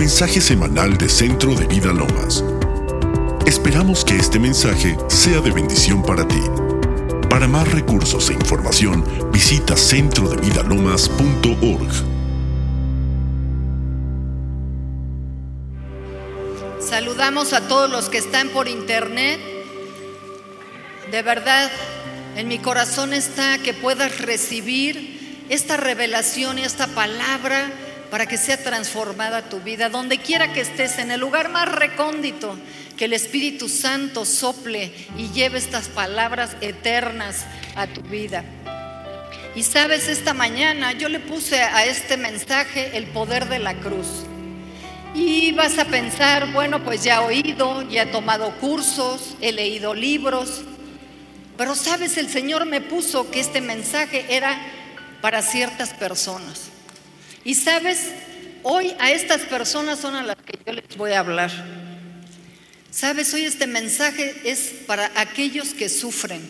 mensaje semanal de Centro de Vida Lomas. Esperamos que este mensaje sea de bendición para ti. Para más recursos e información, visita centrodevidalomas.org. Saludamos a todos los que están por internet. De verdad, en mi corazón está que puedas recibir esta revelación y esta palabra para que sea transformada tu vida. Donde quiera que estés, en el lugar más recóndito, que el Espíritu Santo sople y lleve estas palabras eternas a tu vida. Y sabes, esta mañana yo le puse a este mensaje el poder de la cruz. Y vas a pensar, bueno, pues ya he oído, ya he tomado cursos, he leído libros, pero sabes, el Señor me puso que este mensaje era para ciertas personas. Y sabes, hoy a estas personas son a las que yo les voy a hablar. Sabes, hoy este mensaje es para aquellos que sufren,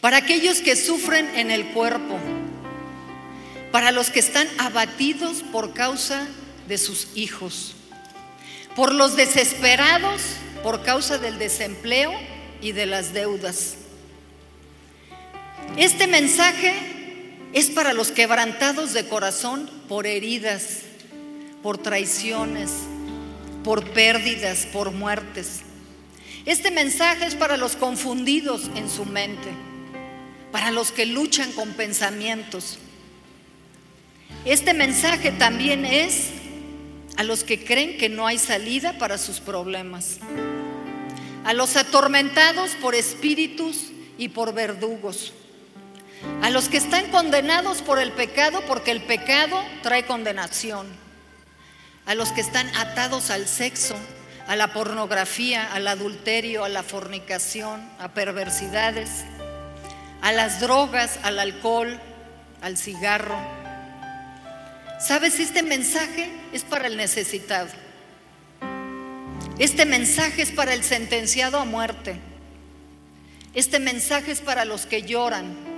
para aquellos que sufren en el cuerpo, para los que están abatidos por causa de sus hijos, por los desesperados por causa del desempleo y de las deudas. Este mensaje es para los quebrantados de corazón por heridas, por traiciones, por pérdidas, por muertes. Este mensaje es para los confundidos en su mente, para los que luchan con pensamientos. Este mensaje también es a los que creen que no hay salida para sus problemas, a los atormentados por espíritus y por verdugos a los que están condenados por el pecado, porque el pecado trae condenación. A los que están atados al sexo, a la pornografía, al adulterio, a la fornicación, a perversidades, a las drogas, al alcohol, al cigarro. ¿Sabes? Este mensaje es para el necesitado. Este mensaje es para el sentenciado a muerte. Este mensaje es para los que lloran,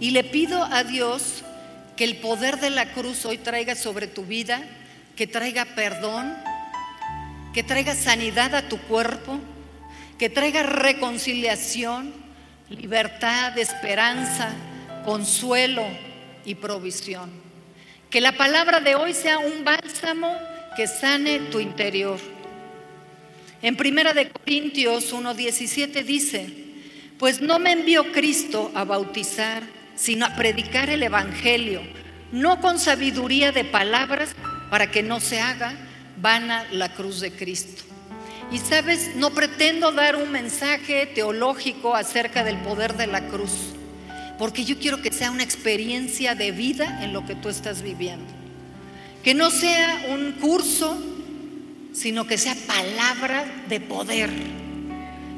y le pido a Dios que el poder de la cruz hoy traiga sobre tu vida, que traiga perdón, que traiga sanidad a tu cuerpo, que traiga reconciliación, libertad, esperanza, consuelo y provisión. Que la palabra de hoy sea un bálsamo que sane tu interior. En Primera de Corintios 1:17 dice, pues no me envió Cristo a bautizar, sino a predicar el Evangelio, no con sabiduría de palabras para que no se haga vana la cruz de Cristo. Y sabes, no pretendo dar un mensaje teológico acerca del poder de la cruz, porque yo quiero que sea una experiencia de vida en lo que tú estás viviendo. Que no sea un curso, sino que sea palabra de poder.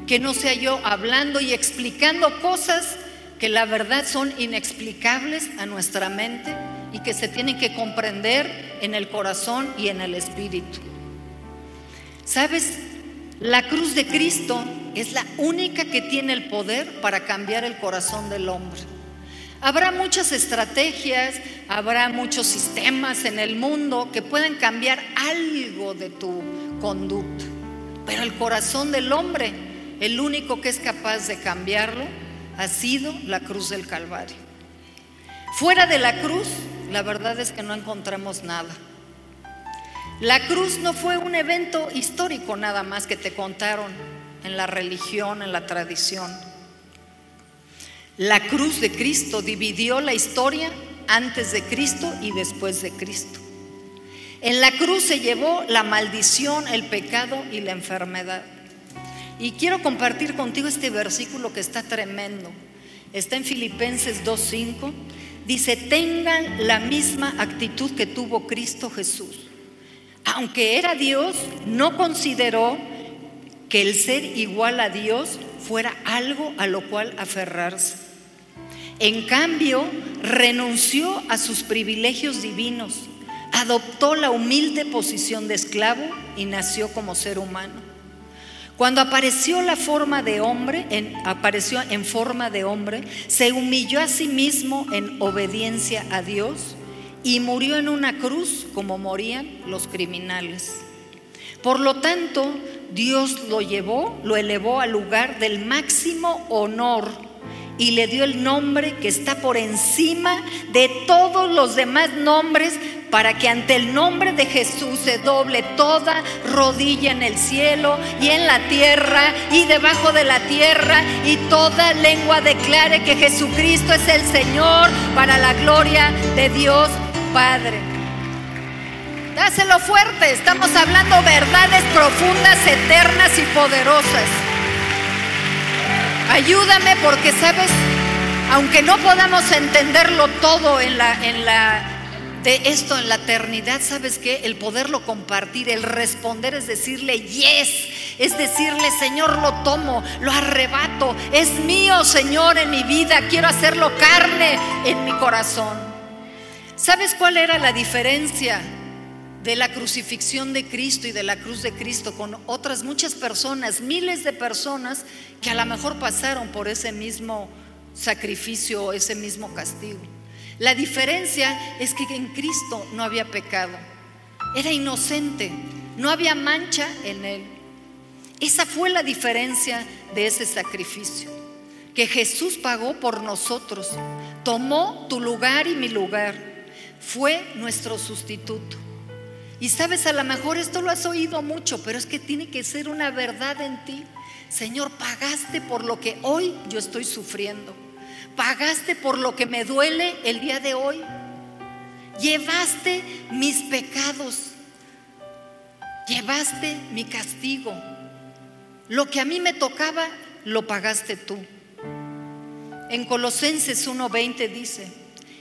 Que no sea yo hablando y explicando cosas que la verdad son inexplicables a nuestra mente y que se tienen que comprender en el corazón y en el espíritu. ¿Sabes? La cruz de Cristo es la única que tiene el poder para cambiar el corazón del hombre. Habrá muchas estrategias, habrá muchos sistemas en el mundo que pueden cambiar algo de tu conducta, pero el corazón del hombre, el único que es capaz de cambiarlo, ha sido la cruz del Calvario. Fuera de la cruz, la verdad es que no encontramos nada. La cruz no fue un evento histórico nada más que te contaron en la religión, en la tradición. La cruz de Cristo dividió la historia antes de Cristo y después de Cristo. En la cruz se llevó la maldición, el pecado y la enfermedad. Y quiero compartir contigo este versículo que está tremendo. Está en Filipenses 2.5. Dice, tengan la misma actitud que tuvo Cristo Jesús. Aunque era Dios, no consideró que el ser igual a Dios fuera algo a lo cual aferrarse. En cambio, renunció a sus privilegios divinos, adoptó la humilde posición de esclavo y nació como ser humano. Cuando apareció la forma de hombre, apareció en forma de hombre, se humilló a sí mismo en obediencia a Dios y murió en una cruz como morían los criminales. Por lo tanto, Dios lo llevó, lo elevó al lugar del máximo honor y le dio el nombre que está por encima de todos los demás nombres para que ante el nombre de Jesús se doble toda rodilla en el cielo y en la tierra y debajo de la tierra y toda lengua declare que Jesucristo es el Señor para la gloria de Dios Padre. Dáselo fuerte, estamos hablando verdades profundas, eternas y poderosas. Ayúdame porque sabes, aunque no podamos entenderlo todo en la, en la de esto en la eternidad, ¿sabes qué? El poderlo compartir, el responder es decirle yes, es decirle Señor lo tomo, lo arrebato, es mío Señor en mi vida, quiero hacerlo carne en mi corazón. ¿Sabes cuál era la diferencia de la crucifixión de Cristo y de la cruz de Cristo con otras muchas personas, miles de personas que a lo mejor pasaron por ese mismo sacrificio, ese mismo castigo? La diferencia es que en Cristo no había pecado. Era inocente, no había mancha en él. Esa fue la diferencia de ese sacrificio. Que Jesús pagó por nosotros, tomó tu lugar y mi lugar, fue nuestro sustituto. Y sabes, a lo mejor esto lo has oído mucho, pero es que tiene que ser una verdad en ti. Señor, pagaste por lo que hoy yo estoy sufriendo pagaste por lo que me duele el día de hoy. Llevaste mis pecados. Llevaste mi castigo. Lo que a mí me tocaba, lo pagaste tú. En Colosenses 1:20 dice,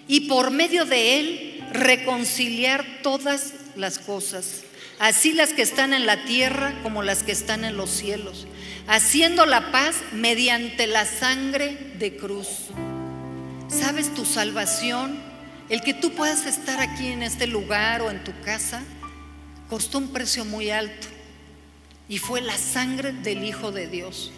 y por medio de él reconciliar todas las cosas, así las que están en la tierra como las que están en los cielos, haciendo la paz mediante la sangre de cruz. ¿Sabes tu salvación? El que tú puedas estar aquí en este lugar o en tu casa costó un precio muy alto y fue la sangre del Hijo de Dios.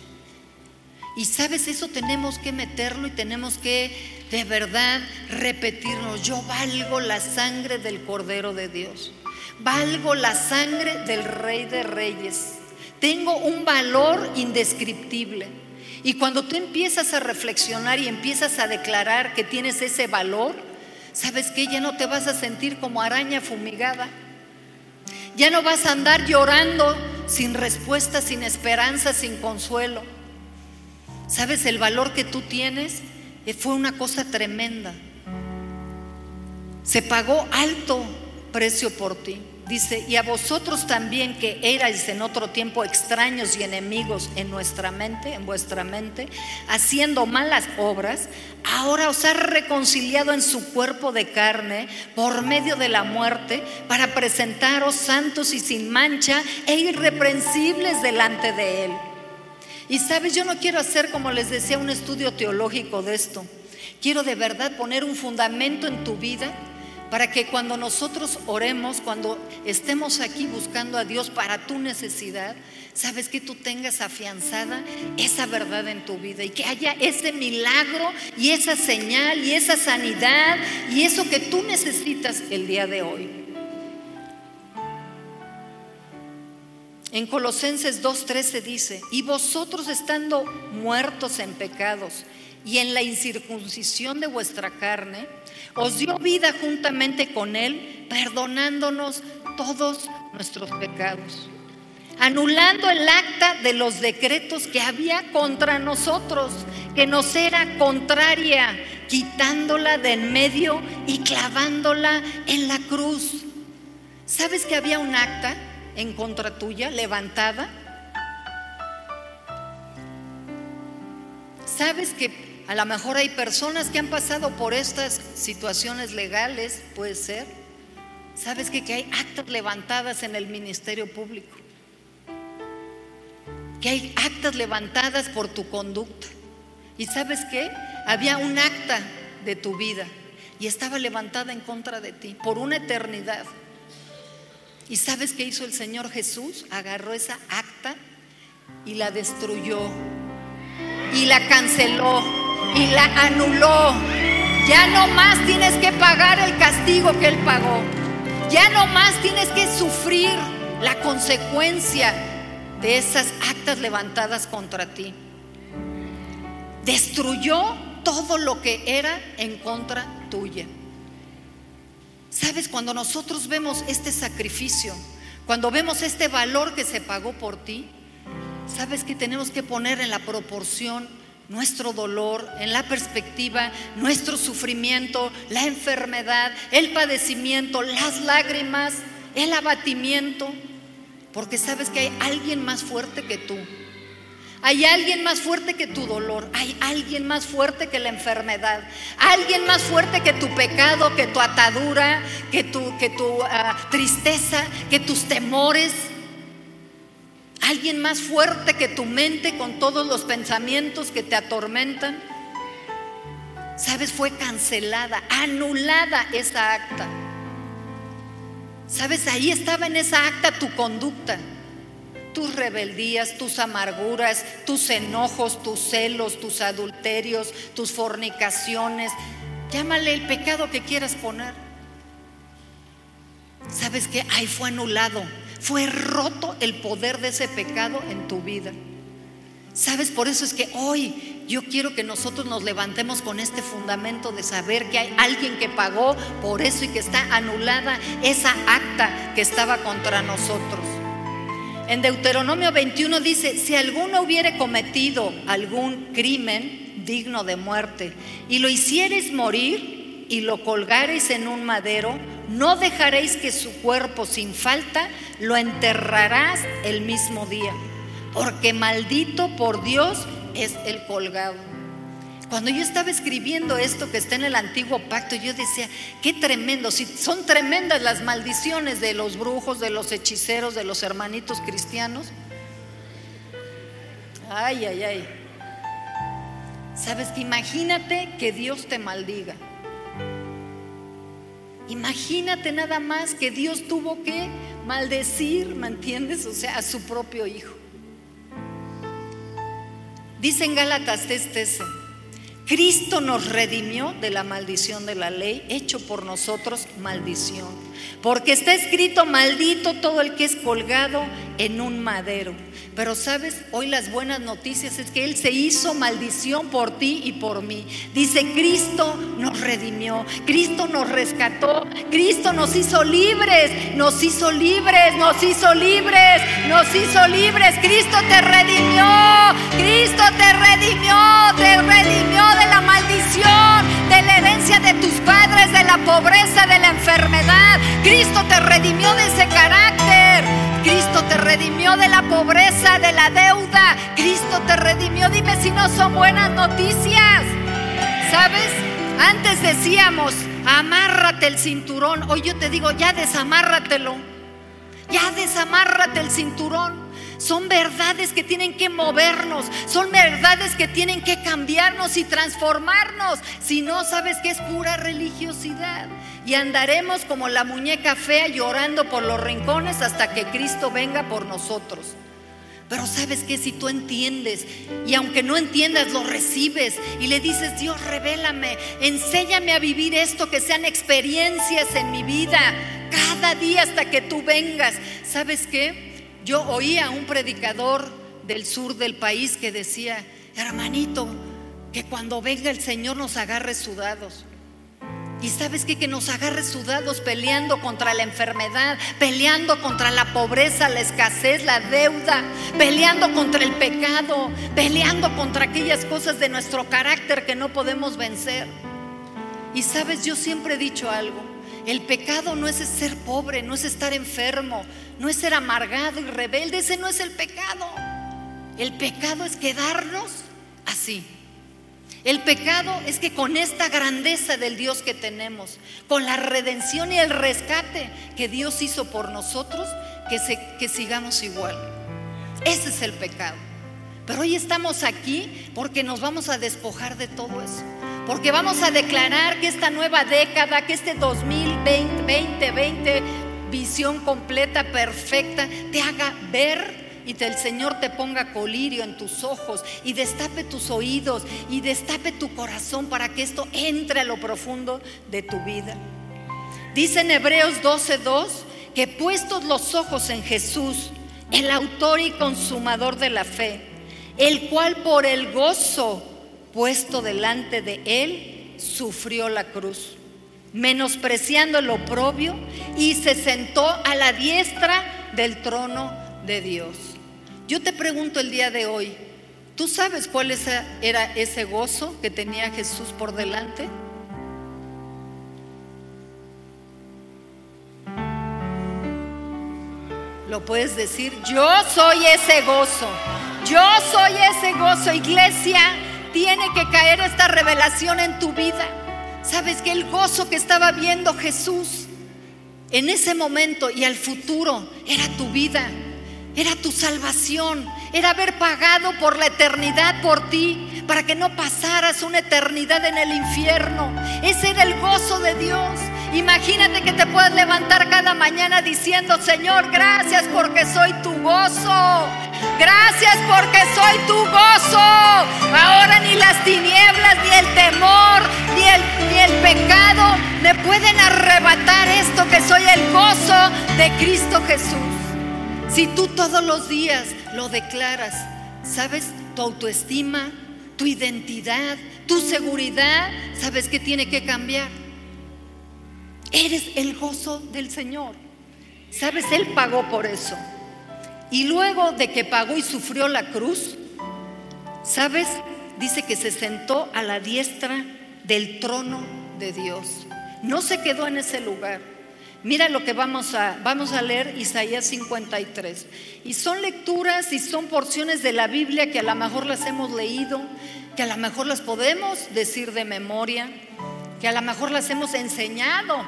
Y sabes, eso tenemos que meterlo y tenemos que de verdad repetirnos, yo valgo la sangre del Cordero de Dios, valgo la sangre del Rey de Reyes, tengo un valor indescriptible. Y cuando tú empiezas a reflexionar y empiezas a declarar que tienes ese valor, ¿sabes que Ya no te vas a sentir como araña fumigada. Ya no vas a andar llorando sin respuesta, sin esperanza, sin consuelo. ¿Sabes el valor que tú tienes? Eh, fue una cosa tremenda. Se pagó alto precio por ti. Dice, y a vosotros también que erais en otro tiempo extraños y enemigos en nuestra mente, en vuestra mente, haciendo malas obras, ahora os ha reconciliado en su cuerpo de carne por medio de la muerte para presentaros santos y sin mancha e irreprensibles delante de Él. Y sabes, yo no quiero hacer, como les decía, un estudio teológico de esto. Quiero de verdad poner un fundamento en tu vida para que cuando nosotros oremos, cuando estemos aquí buscando a Dios para tu necesidad, sabes que tú tengas afianzada esa verdad en tu vida y que haya ese milagro y esa señal y esa sanidad y eso que tú necesitas el día de hoy. En Colosenses 2.13 dice, y vosotros estando muertos en pecados y en la incircuncisión de vuestra carne, os dio vida juntamente con Él, perdonándonos todos nuestros pecados, anulando el acta de los decretos que había contra nosotros, que nos era contraria, quitándola de en medio y clavándola en la cruz. ¿Sabes que había un acta en contra tuya levantada? ¿Sabes que a lo mejor hay personas que han pasado por estas situaciones legales, puede ser. ¿Sabes? Que hay actas levantadas en el Ministerio Público. Que hay actas levantadas por tu conducta. ¿Y sabes qué? Había un acta de tu vida y estaba levantada en contra de ti por una eternidad. ¿Y sabes qué hizo el Señor Jesús? Agarró esa acta y la destruyó y la canceló y la anuló. Ya no más tienes que pagar el castigo que Él pagó. Ya no más tienes que sufrir la consecuencia de esas actas levantadas contra ti. Destruyó todo lo que era en contra tuya. Sabes, cuando nosotros vemos este sacrificio, cuando vemos este valor que se pagó por ti, sabes que tenemos que poner en la proporción nuestro dolor, en la perspectiva, nuestro sufrimiento, la enfermedad, el padecimiento, las lágrimas, el abatimiento, porque sabes que hay alguien más fuerte que tú. Hay alguien más fuerte que tu dolor, hay alguien más fuerte que la enfermedad, alguien más fuerte que tu pecado, que tu atadura, que tu, que tu ah, tristeza, que tus temores. Alguien más fuerte que tu mente con todos los pensamientos que te atormentan. Sabes, fue cancelada, anulada esa acta. Sabes, ahí estaba en esa acta tu conducta tus rebeldías, tus amarguras, tus enojos, tus celos, tus adulterios, tus fornicaciones. Llámale el pecado que quieras poner. ¿Sabes qué? Ahí fue anulado. Fue roto el poder de ese pecado en tu vida. ¿Sabes? Por eso es que hoy yo quiero que nosotros nos levantemos con este fundamento de saber que hay alguien que pagó por eso y que está anulada esa acta que estaba contra nosotros. En Deuteronomio 21 dice, si alguno hubiere cometido algún crimen digno de muerte y lo hicieres morir y lo colgareis en un madero, no dejaréis que su cuerpo sin falta lo enterrarás el mismo día, porque maldito por Dios es el colgado. Cuando yo estaba escribiendo esto que está en el antiguo pacto, yo decía, qué tremendo, si son tremendas las maldiciones de los brujos, de los hechiceros, de los hermanitos cristianos. Ay, ay, ay. Sabes que imagínate que Dios te maldiga. Imagínate nada más que Dios tuvo que maldecir, ¿me entiendes? O sea, a su propio hijo. Dice en Gálatas este Cristo nos redimió de la maldición de la ley, hecho por nosotros maldición. Porque está escrito, maldito todo el que es colgado en un madero. Pero sabes, hoy las buenas noticias es que Él se hizo maldición por ti y por mí. Dice, Cristo nos redimió, Cristo nos rescató, Cristo nos hizo libres, nos hizo libres, nos hizo libres, nos hizo libres. Cristo te redimió, Cristo te redimió, te redimió de la maldición, de tus padres, de la pobreza, de la enfermedad. Cristo te redimió de ese carácter. Cristo te redimió de la pobreza, de la deuda. Cristo te redimió. Dime si no son buenas noticias. ¿Sabes? Antes decíamos, amárrate el cinturón. Hoy yo te digo, ya desamárratelo. Ya desamárrate el cinturón. Son verdades que tienen que movernos, son verdades que tienen que cambiarnos y transformarnos. Si no, sabes que es pura religiosidad. Y andaremos como la muñeca fea llorando por los rincones hasta que Cristo venga por nosotros. Pero sabes que si tú entiendes y aunque no entiendas lo recibes y le dices, Dios, revélame, enséñame a vivir esto, que sean experiencias en mi vida cada día hasta que tú vengas. ¿Sabes qué? Yo oí a un predicador del sur del país que decía, hermanito, que cuando venga el Señor nos agarre sudados. Y sabes qué? que nos agarre sudados peleando contra la enfermedad, peleando contra la pobreza, la escasez, la deuda, peleando contra el pecado, peleando contra aquellas cosas de nuestro carácter que no podemos vencer. Y sabes, yo siempre he dicho algo, el pecado no es ser pobre, no es estar enfermo, no es ser amargado y rebelde, ese no es el pecado. El pecado es quedarnos así. El pecado es que con esta grandeza del Dios que tenemos, con la redención y el rescate que Dios hizo por nosotros, que, que sigamos igual. Ese es el pecado. Pero hoy estamos aquí porque nos vamos a despojar de todo eso. Porque vamos a declarar que esta nueva década, que este 2020, 2020, visión completa, perfecta, te haga ver y el Señor te ponga colirio en tus ojos y destape tus oídos y destape tu corazón para que esto entre a lo profundo de tu vida. Dice en Hebreos 12:2 que puestos los ojos en Jesús, el autor y consumador de la fe, el cual por el gozo puesto delante de él sufrió la cruz, menospreciando el oprobio y se sentó a la diestra del trono de Dios. Yo te pregunto el día de hoy, ¿tú sabes cuál era ese gozo que tenía Jesús por delante? Lo puedes decir, yo soy ese gozo, yo soy ese gozo, iglesia. Tiene que caer esta revelación en tu vida. Sabes que el gozo que estaba viendo Jesús en ese momento y al futuro era tu vida, era tu salvación, era haber pagado por la eternidad por ti, para que no pasaras una eternidad en el infierno. Ese era el gozo de Dios. Imagínate que te puedes levantar cada mañana diciendo, Señor, gracias porque soy tu gozo. Gracias porque soy tu gozo. Ahora ni las tinieblas, ni el temor, ni el, ni el pecado me pueden arrebatar esto que soy el gozo de Cristo Jesús. Si tú todos los días lo declaras, ¿sabes? Tu autoestima, tu identidad, tu seguridad, ¿sabes que tiene que cambiar? Eres el gozo del Señor. ¿Sabes? Él pagó por eso. Y luego de que pagó y sufrió la cruz, ¿sabes? Dice que se sentó a la diestra del trono de Dios. No se quedó en ese lugar. Mira lo que vamos a, vamos a leer Isaías 53. Y son lecturas y son porciones de la Biblia que a lo mejor las hemos leído, que a lo mejor las podemos decir de memoria, que a lo mejor las hemos enseñado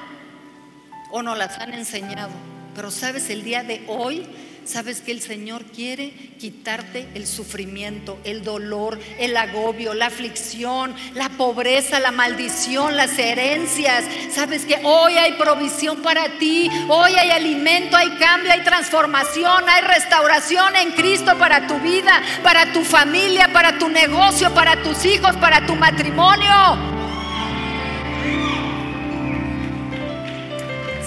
o no las han enseñado. Pero sabes, el día de hoy, sabes que el Señor quiere quitarte el sufrimiento, el dolor, el agobio, la aflicción, la pobreza, la maldición, las herencias. Sabes que hoy hay provisión para ti, hoy hay alimento, hay cambio, hay transformación, hay restauración en Cristo para tu vida, para tu familia, para tu negocio, para tus hijos, para tu matrimonio.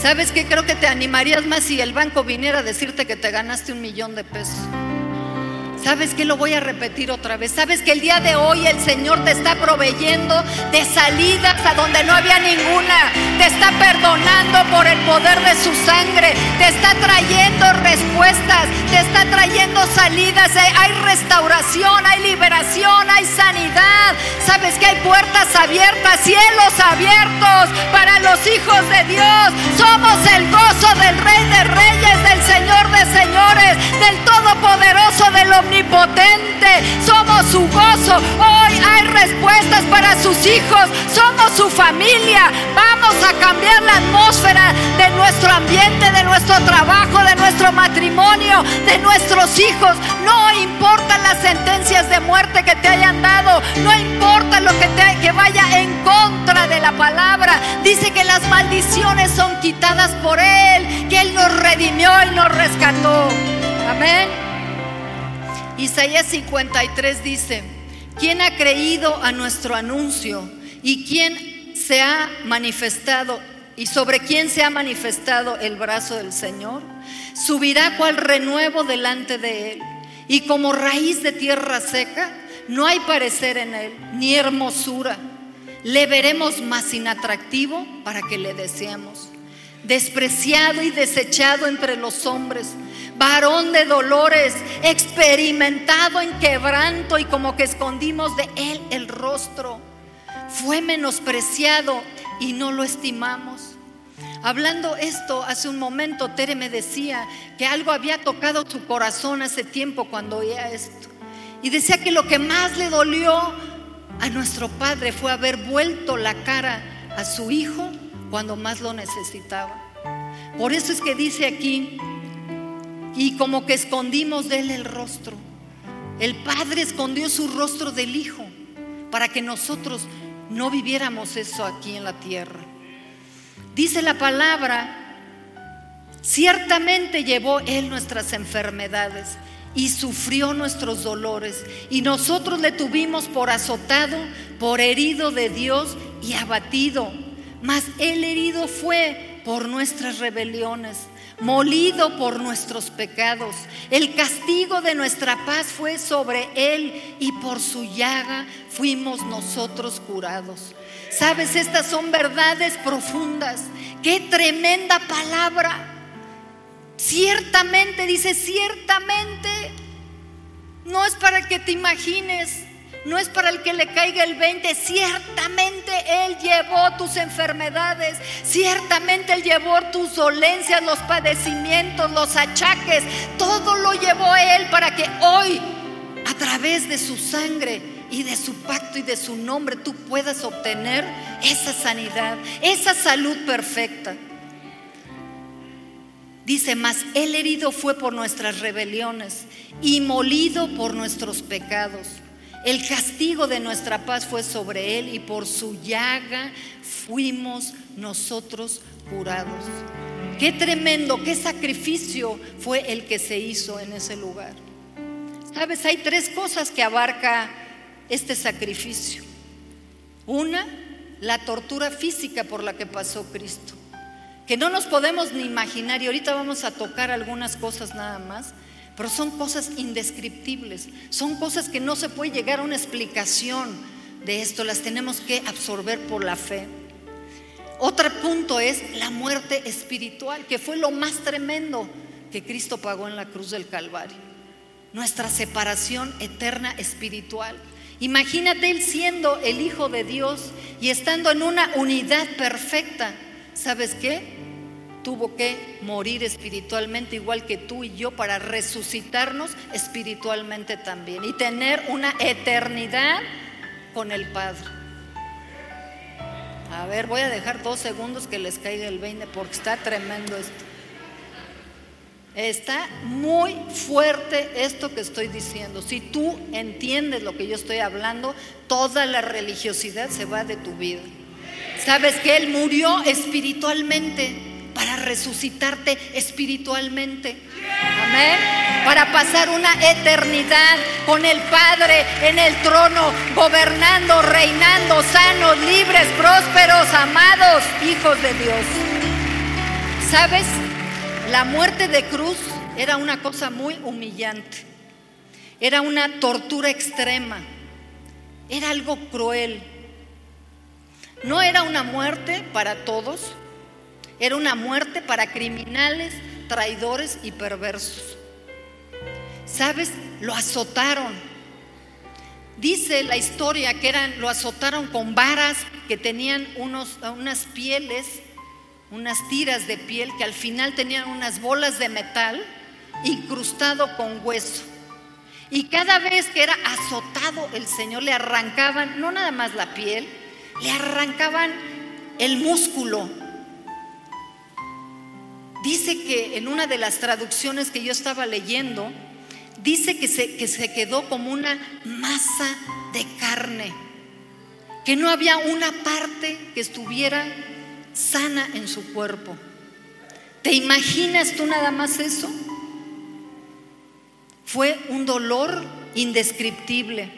¿Sabes qué? Creo que te animarías más si el banco viniera a decirte que te ganaste un millón de pesos. ¿Sabes qué? Lo voy a repetir otra vez. ¿Sabes que el día de hoy el Señor te está proveyendo de salidas a donde no había ninguna? Te está perdonando por el poder de su sangre. Te está trayendo respuestas. Te está trayendo salidas. Hay restauración, hay liberación, hay sanidad. ¿Sabes que hay puertas abiertas, cielos abiertos para los hijos de Dios? Somos el gozo del Rey de Reyes, del Señor sus hijos, somos su familia. Vamos a cambiar la atmósfera de nuestro ambiente, de nuestro trabajo, de nuestro matrimonio, de nuestros hijos. No importa las sentencias de muerte que te hayan dado, no importa lo que, que vaya en contra de la palabra. Dice que las maldiciones son quitadas por Él, que Él nos redimió y nos rescató. Amén. Isaías 53 dice, ¿quién ha creído a nuestro anuncio y quién se ha manifestado y sobre quién se ha manifestado el brazo del Señor? Subirá cual renuevo delante de él y como raíz de tierra seca, no hay parecer en él, ni hermosura. Le veremos más inatractivo para que le deseemos. Despreciado y desechado entre los hombres varón de dolores, experimentado en quebranto y como que escondimos de él el rostro. Fue menospreciado y no lo estimamos. Hablando esto hace un momento, Tere me decía que algo había tocado su corazón hace tiempo cuando oía esto. Y decía que lo que más le dolió a nuestro padre fue haber vuelto la cara a su hijo cuando más lo necesitaba. Por eso es que dice aquí, y como que escondimos de él el rostro. El Padre escondió su rostro del Hijo para que nosotros no viviéramos eso aquí en la tierra. Dice la palabra, ciertamente llevó Él nuestras enfermedades y sufrió nuestros dolores. Y nosotros le tuvimos por azotado, por herido de Dios y abatido. Mas el herido fue por nuestras rebeliones, molido por nuestros pecados. El castigo de nuestra paz fue sobre él y por su llaga fuimos nosotros curados. Sabes, estas son verdades profundas. Qué tremenda palabra. Ciertamente, dice, ciertamente, no es para que te imagines, no es para el que le caiga el 20, ciertamente Él llevó tus enfermedades, ciertamente Él llevó tus dolencias, los padecimientos, los achaques, todo lo llevó Él para que hoy, a través de su sangre y de su pacto y de su nombre, tú puedas obtener esa sanidad, esa salud perfecta. Dice, más el herido fue por nuestras rebeliones y molido por nuestros pecados. El castigo de nuestra paz fue sobre él y por su llaga fuimos nosotros curados. Qué tremendo, qué sacrificio fue el que se hizo en ese lugar. Sabes, hay tres cosas que abarca este sacrificio. Una, la tortura física por la que pasó Cristo que no nos podemos ni imaginar, y ahorita vamos a tocar algunas cosas nada más, pero son cosas indescriptibles, son cosas que no se puede llegar a una explicación de esto, las tenemos que absorber por la fe. Otro punto es la muerte espiritual, que fue lo más tremendo que Cristo pagó en la cruz del Calvario. Nuestra separación eterna espiritual. Imagínate él siendo el Hijo de Dios y estando en una unidad perfecta. ¿Sabes qué? Tuvo que morir espiritualmente igual que tú y yo para resucitarnos espiritualmente también y tener una eternidad con el Padre. A ver, voy a dejar dos segundos que les caiga el 20 porque está tremendo esto. Está muy fuerte esto que estoy diciendo. Si tú entiendes lo que yo estoy hablando, toda la religiosidad se va de tu vida. Sabes que Él murió espiritualmente para resucitarte espiritualmente. Amén. Para pasar una eternidad con el Padre en el trono, gobernando, reinando, sanos, libres, prósperos, amados, hijos de Dios. ¿Sabes? La muerte de cruz era una cosa muy humillante. Era una tortura extrema. Era algo cruel. No era una muerte para todos, era una muerte para criminales, traidores y perversos. ¿Sabes? Lo azotaron. Dice la historia que eran, lo azotaron con varas que tenían unos, unas pieles, unas tiras de piel que al final tenían unas bolas de metal incrustado con hueso. Y cada vez que era azotado el Señor le arrancaban, no nada más la piel, le arrancaban el músculo, Dice que en una de las traducciones que yo estaba leyendo, dice que se, que se quedó como una masa de carne, que no había una parte que estuviera sana en su cuerpo. ¿Te imaginas tú nada más eso? Fue un dolor indescriptible.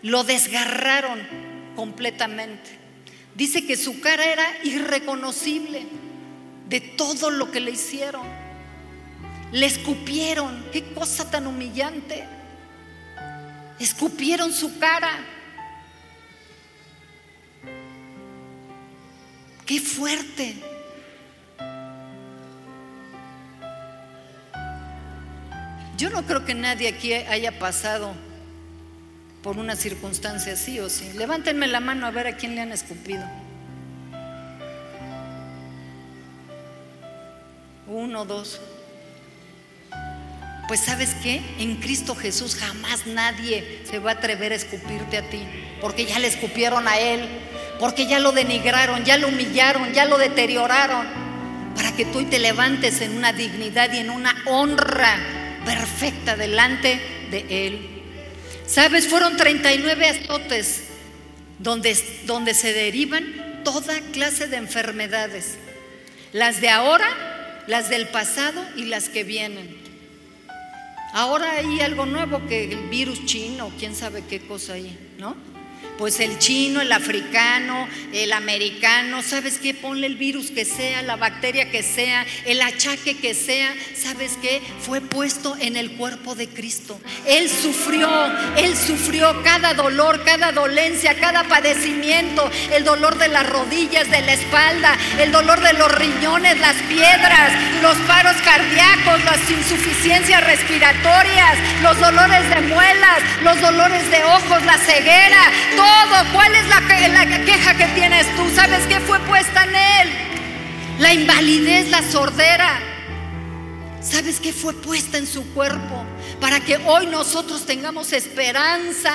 Lo desgarraron completamente. Dice que su cara era irreconocible de todo lo que le hicieron. Le escupieron, qué cosa tan humillante. Escupieron su cara. Qué fuerte. Yo no creo que nadie aquí haya pasado por una circunstancia así o sí. Levántenme la mano a ver a quién le han escupido. Uno, dos. Pues sabes qué, en Cristo Jesús jamás nadie se va a atrever a escupirte a ti, porque ya le escupieron a Él, porque ya lo denigraron, ya lo humillaron, ya lo deterioraron, para que tú te levantes en una dignidad y en una honra perfecta delante de Él. Sabes, fueron 39 azotes donde, donde se derivan toda clase de enfermedades. Las de ahora las del pasado y las que vienen. Ahora hay algo nuevo que el virus chino, quién sabe qué cosa hay, ¿no? Pues el chino, el africano, el americano, ¿sabes qué? Ponle el virus que sea, la bacteria que sea, el achaque que sea, ¿sabes qué? Fue puesto en el cuerpo de Cristo. Él sufrió, Él sufrió cada dolor, cada dolencia, cada padecimiento, el dolor de las rodillas, de la espalda, el dolor de los riñones, las piedras, los paros cardíacos, insuficiencias respiratorias, los dolores de muelas, los dolores de ojos, la ceguera todo. ¿Cuál es la, queja que tienes tú? ¿Sabes qué fue puesta en él? La invalidez, la sordera. ¿Sabes qué fue puesta en su cuerpo? Para que hoy nosotros tengamos esperanza.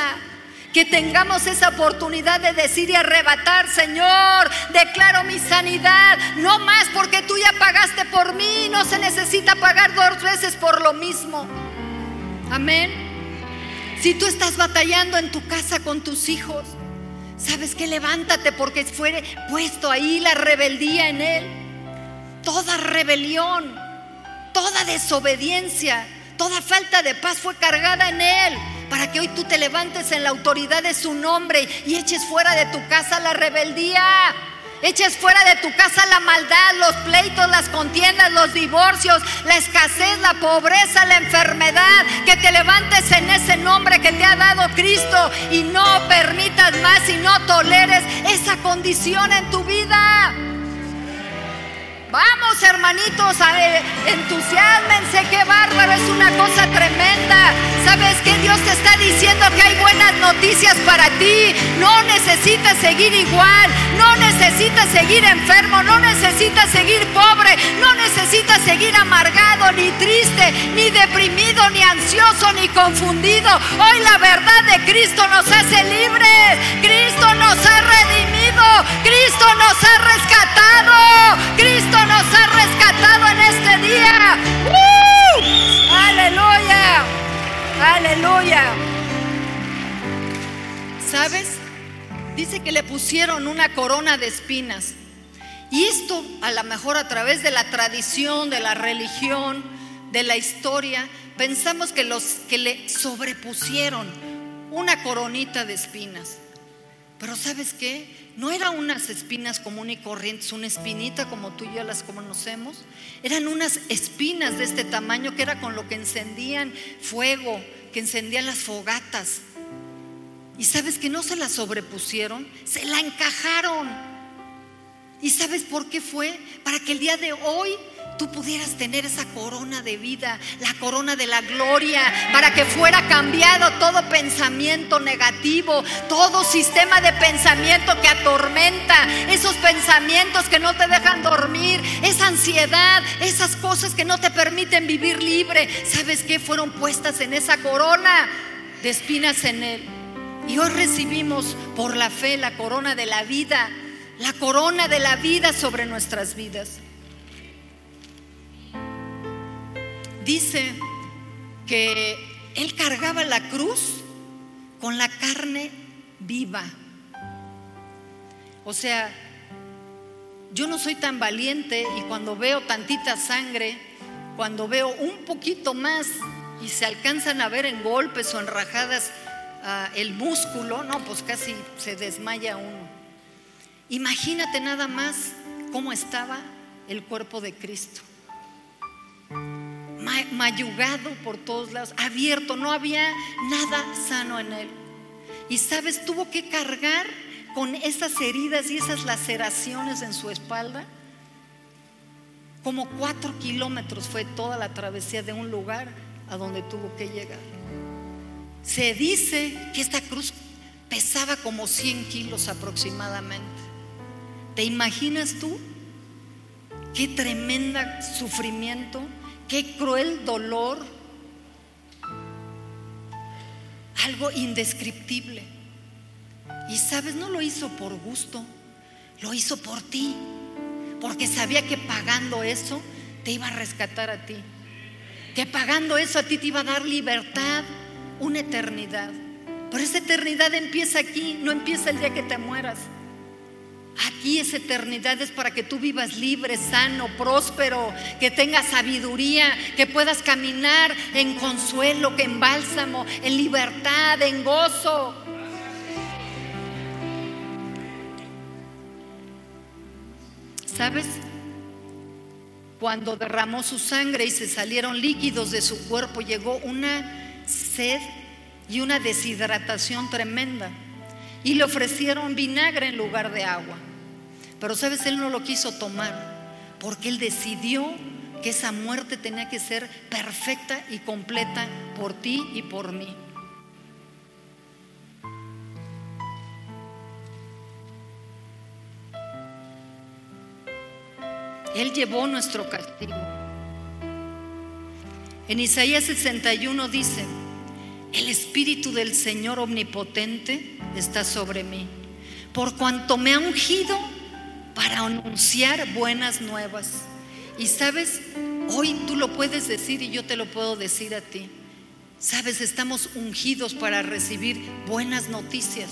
Que tengamos esa oportunidad de decir y arrebatar, Señor, declaro mi sanidad. No más porque tú ya pagaste por mí. No se necesita pagar dos veces por lo mismo. Amén. Si tú estás batallando en tu casa con tus hijos, ¿sabes qué? Levántate porque fue puesto ahí la rebeldía en él. Toda rebelión, toda desobediencia, toda falta de paz fue cargada en él. Para que hoy tú te levantes en la autoridad de su nombre y eches fuera de tu casa la rebeldía. Eches fuera de tu casa la maldad, los pleitos, las contiendas, los divorcios, la escasez, la pobreza, la enfermedad. Que te levantes en ese nombre que te ha dado Cristo y no permitas más y no toleres esa condición en tu vida. Hermanitos, eh, entusiasmense, qué bárbaro, es una cosa tremenda. ¿Sabes que Dios te está diciendo que hay buenas noticias para ti? No necesitas seguir igual, no necesitas seguir enfermo, no necesitas seguir pobre, no necesitas seguir amargado, ni triste, ni deprimido, ni ansioso, ni confundido. Hoy la verdad de Cristo nos hace libres, Cristo nos ha redimido, Cristo nos ha rescatado, Cristo nos ha rescatado en este día. Aleluya, aleluya. ¿Sabes? Dice que le pusieron una corona de espinas. Y esto a lo mejor a través de la tradición, de la religión, de la historia, pensamos que los que le sobrepusieron una coronita de espinas. Pero ¿sabes qué? No eran unas espinas común y corrientes, una espinita como tú y yo las conocemos. Eran unas espinas de este tamaño que era con lo que encendían fuego, que encendían las fogatas. Y sabes que no se la sobrepusieron, se la encajaron. ¿Y sabes por qué fue? Para que el día de hoy tú pudieras tener esa corona de vida, la corona de la gloria, para que fuera cambiado todo pensamiento negativo, todo sistema de pensamiento que atormenta, esos pensamientos que no te dejan dormir, esa ansiedad, esas cosas que no te permiten vivir libre. ¿Sabes qué? Fueron puestas en esa corona de espinas en él. Y hoy recibimos por la fe la corona de la vida, la corona de la vida sobre nuestras vidas. dice que él cargaba la cruz con la carne viva. O sea, yo no soy tan valiente y cuando veo tantita sangre, cuando veo un poquito más y se alcanzan a ver en golpes o en rajadas ah, el músculo, no, pues casi se desmaya uno. Imagínate nada más cómo estaba el cuerpo de Cristo mayugado por todos lados, abierto, no había nada sano en él. Y sabes, tuvo que cargar con esas heridas y esas laceraciones en su espalda. Como cuatro kilómetros fue toda la travesía de un lugar a donde tuvo que llegar. Se dice que esta cruz pesaba como 100 kilos aproximadamente. ¿Te imaginas tú? Qué tremenda sufrimiento qué cruel dolor, algo indescriptible. Y sabes, no lo hizo por gusto, lo hizo por ti, porque sabía que pagando eso te iba a rescatar a ti, que pagando eso a ti te iba a dar libertad, una eternidad. Pero esa eternidad empieza aquí, no empieza el día que te mueras. Aquí es eternidad, es para que tú vivas libre, sano, próspero, que tengas sabiduría, que puedas caminar en consuelo, que en bálsamo, en libertad, en gozo. ¿Sabes? Cuando derramó su sangre y se salieron líquidos de su cuerpo, llegó una sed y una deshidratación tremenda. Y le ofrecieron vinagre en lugar de agua. Pero sabes, él no lo quiso tomar, porque él decidió que esa muerte tenía que ser perfecta y completa por ti y por mí. Él llevó nuestro castigo. En Isaías 61 dice, el Espíritu del Señor Omnipotente está sobre mí, por cuanto me ha ungido para anunciar buenas nuevas. Y sabes, hoy tú lo puedes decir y yo te lo puedo decir a ti. Sabes, estamos ungidos para recibir buenas noticias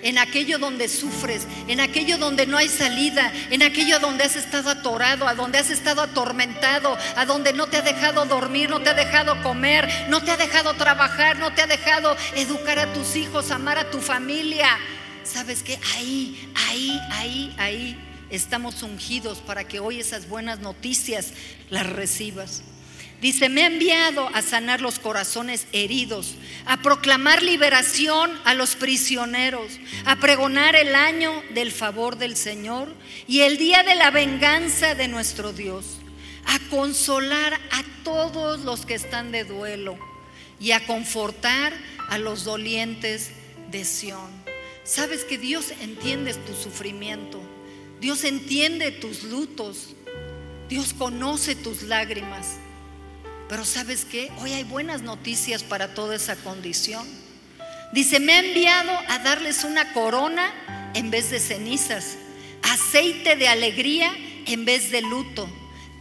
en aquello donde sufres, en aquello donde no hay salida, en aquello donde has estado atorado, a donde has estado atormentado, a donde no te ha dejado dormir, no te ha dejado comer, no te ha dejado trabajar, no te ha dejado educar a tus hijos, amar a tu familia. ¿Sabes qué? Ahí, ahí, ahí, ahí estamos ungidos para que hoy esas buenas noticias las recibas. Dice, me ha enviado a sanar los corazones heridos, a proclamar liberación a los prisioneros, a pregonar el año del favor del Señor y el día de la venganza de nuestro Dios, a consolar a todos los que están de duelo y a confortar a los dolientes de Sión. Sabes que Dios entiende tu sufrimiento, Dios entiende tus lutos, Dios conoce tus lágrimas. Pero sabes qué? Hoy hay buenas noticias para toda esa condición. Dice, me ha enviado a darles una corona en vez de cenizas, aceite de alegría en vez de luto,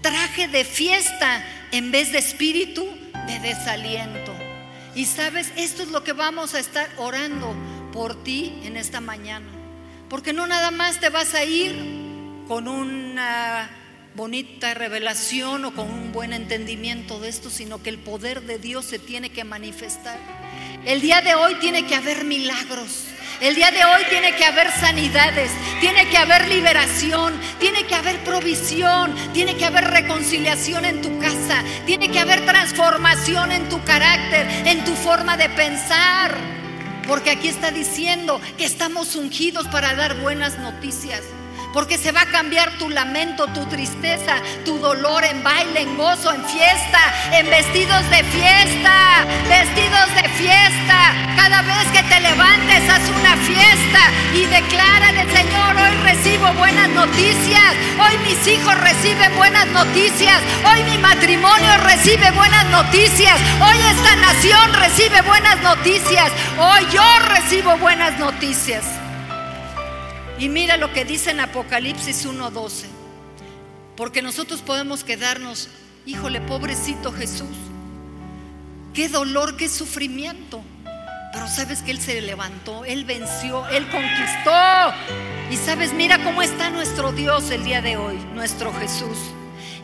traje de fiesta en vez de espíritu de desaliento. Y sabes, esto es lo que vamos a estar orando por ti en esta mañana. Porque no nada más te vas a ir con una bonita revelación o con un buen entendimiento de esto, sino que el poder de Dios se tiene que manifestar. El día de hoy tiene que haber milagros. El día de hoy tiene que haber sanidades, tiene que haber liberación, tiene que haber provisión, tiene que haber reconciliación en tu casa, tiene que haber transformación en tu carácter, en tu forma de pensar. Porque aquí está diciendo que estamos ungidos para dar buenas noticias. Porque se va a cambiar tu lamento, tu tristeza, tu dolor en baile, en gozo, en fiesta, en vestidos de fiesta, vestidos de fiesta. Cada vez que te levantes, haz una fiesta y declárale, Señor, hoy recibo buenas noticias. Hoy mis hijos reciben buenas noticias. Hoy mi matrimonio recibe buenas noticias. Hoy esta nación recibe buenas noticias. Hoy yo recibo buenas noticias. Y mira lo que dice en Apocalipsis 1:12. Porque nosotros podemos quedarnos, híjole, pobrecito Jesús. Qué dolor, qué sufrimiento. Pero sabes que Él se levantó, Él venció, Él conquistó. Y sabes, mira cómo está nuestro Dios el día de hoy, nuestro Jesús.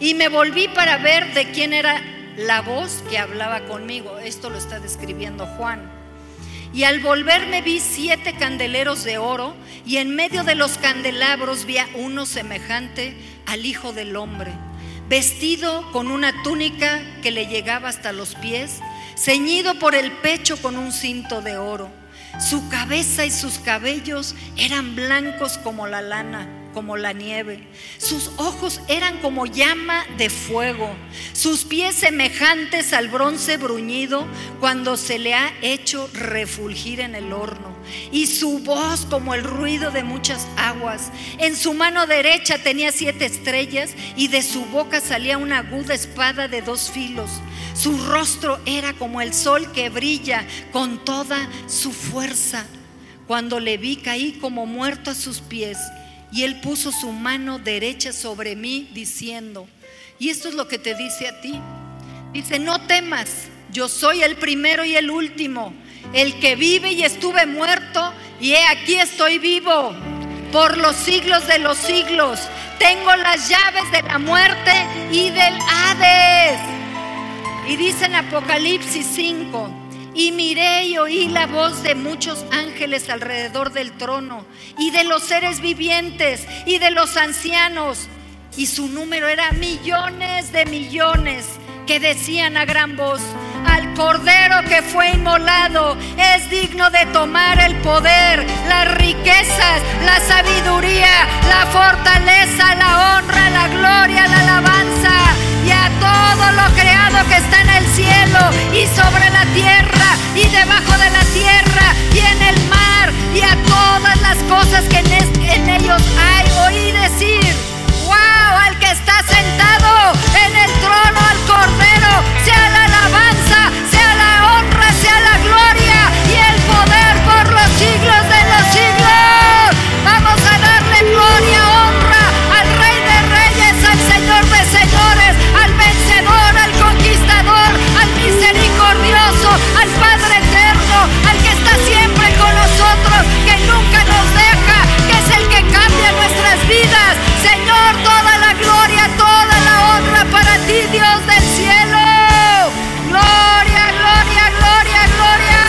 Y me volví para ver de quién era la voz que hablaba conmigo. Esto lo está describiendo Juan. Y al volverme vi siete candeleros de oro y en medio de los candelabros vi a uno semejante al Hijo del Hombre, vestido con una túnica que le llegaba hasta los pies, ceñido por el pecho con un cinto de oro. Su cabeza y sus cabellos eran blancos como la lana como la nieve. Sus ojos eran como llama de fuego. Sus pies semejantes al bronce bruñido cuando se le ha hecho refulgir en el horno. Y su voz como el ruido de muchas aguas. En su mano derecha tenía siete estrellas y de su boca salía una aguda espada de dos filos. Su rostro era como el sol que brilla con toda su fuerza. Cuando le vi caí como muerto a sus pies y él puso su mano derecha sobre mí diciendo, y esto es lo que te dice a ti, dice, no temas, yo soy el primero y el último, el que vive y estuve muerto, y he aquí estoy vivo. por los siglos de los siglos. Tengo las llaves de la muerte y del Hades. Y dice en Apocalipsis 5, y miré y oí la voz de muchos ángeles alrededor del trono, y de los seres vivientes, y de los ancianos, y su número era millones de millones, que decían a gran voz, al cordero que fue inmolado es digno de tomar el poder, las riquezas, la sabiduría, la fortaleza, la honra, la gloria, la alabanza y a todo lo creado que está en el cielo y sobre la tierra y debajo de la tierra y en el mar y a todas las cosas que en, ellos hay. Oí decir, wow, al que está sentado en el trono, al cordero, sea la alabanza, sea la honra, sea la gloria y el poder por los siglos de los siglos. Vamos a darle gloria, al que está siempre con nosotros, que nunca nos deja, que es el que cambia nuestras vidas. Señor, toda la gloria, toda la honra para ti, Dios del cielo. Gloria, gloria, gloria, gloria.